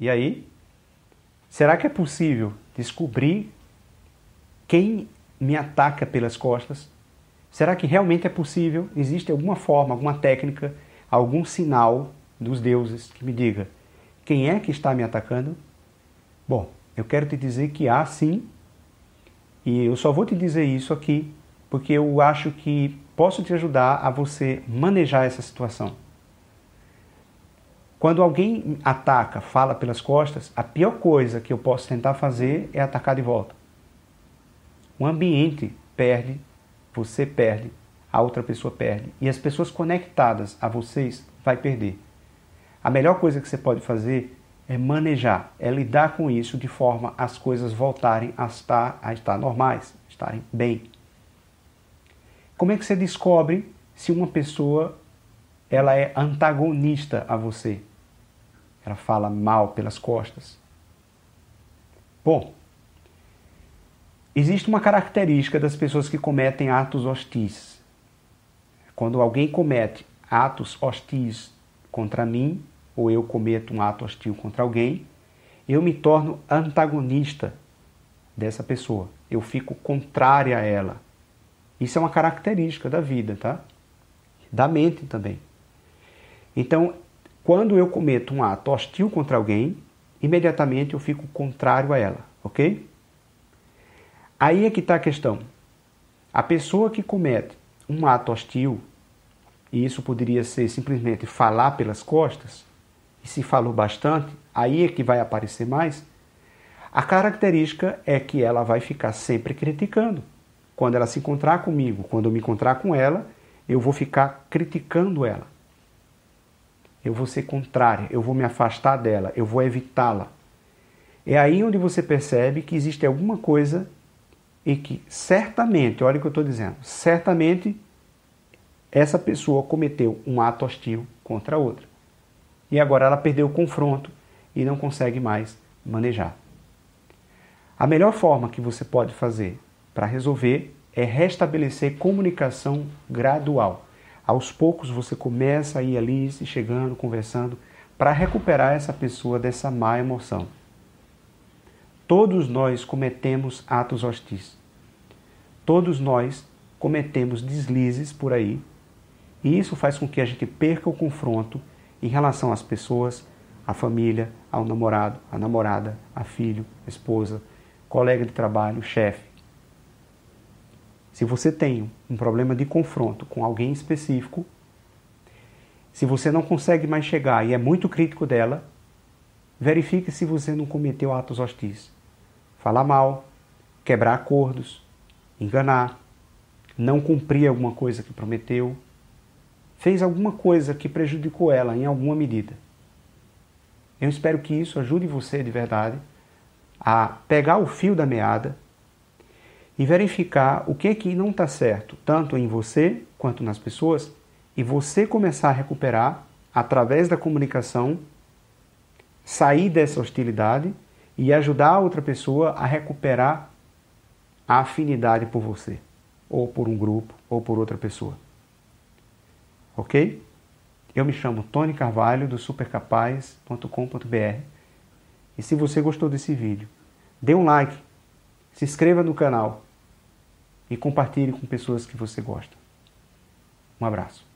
E aí? Será que é possível descobrir quem me ataca pelas costas? Será que realmente é possível? Existe alguma forma, alguma técnica, algum sinal dos deuses que me diga quem é que está me atacando? Bom, eu quero te dizer que há sim, e eu só vou te dizer isso aqui porque eu acho que posso te ajudar a você manejar essa situação. Quando alguém ataca, fala pelas costas, a pior coisa que eu posso tentar fazer é atacar de volta. O ambiente perde, você perde, a outra pessoa perde e as pessoas conectadas a vocês vai perder. A melhor coisa que você pode fazer é manejar, é lidar com isso de forma as coisas voltarem a estar, a estar normais, estarem bem. Como é que você descobre se uma pessoa ela é antagonista a você? Ela fala mal pelas costas. Bom, existe uma característica das pessoas que cometem atos hostis. Quando alguém comete atos hostis contra mim, ou eu cometo um ato hostil contra alguém, eu me torno antagonista dessa pessoa. Eu fico contrária a ela. Isso é uma característica da vida, tá? Da mente também. Então, quando eu cometo um ato hostil contra alguém, imediatamente eu fico contrário a ela, ok? Aí é que está a questão. A pessoa que comete um ato hostil, e isso poderia ser simplesmente falar pelas costas, e se falou bastante, aí é que vai aparecer mais. A característica é que ela vai ficar sempre criticando. Quando ela se encontrar comigo, quando eu me encontrar com ela, eu vou ficar criticando ela. Eu vou ser contrária, eu vou me afastar dela, eu vou evitá-la. É aí onde você percebe que existe alguma coisa e que certamente, olha o que eu estou dizendo, certamente essa pessoa cometeu um ato hostil contra a outra. E agora ela perdeu o confronto e não consegue mais manejar. A melhor forma que você pode fazer para resolver é restabelecer comunicação gradual. Aos poucos você começa a ir ali, se chegando, conversando, para recuperar essa pessoa dessa má emoção. Todos nós cometemos atos hostis. Todos nós cometemos deslizes por aí, e isso faz com que a gente perca o confronto em relação às pessoas, à família, ao namorado, à namorada, a filho, a esposa, colega de trabalho, chefe. Se você tem um problema de confronto com alguém específico, se você não consegue mais chegar e é muito crítico dela, verifique se você não cometeu atos hostis. Falar mal, quebrar acordos, enganar, não cumprir alguma coisa que prometeu, fez alguma coisa que prejudicou ela em alguma medida. Eu espero que isso ajude você de verdade a pegar o fio da meada e verificar o que que não está certo, tanto em você quanto nas pessoas, e você começar a recuperar através da comunicação, sair dessa hostilidade e ajudar a outra pessoa a recuperar a afinidade por você, ou por um grupo, ou por outra pessoa. Ok? Eu me chamo Tony Carvalho do supercapaz.com.br e se você gostou desse vídeo, dê um like, se inscreva no canal e compartilhe com pessoas que você gosta. Um abraço.